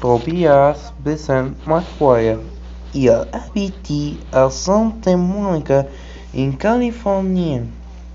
Tobias Besson McGuire. Il habite à Santa Monica, en Californie.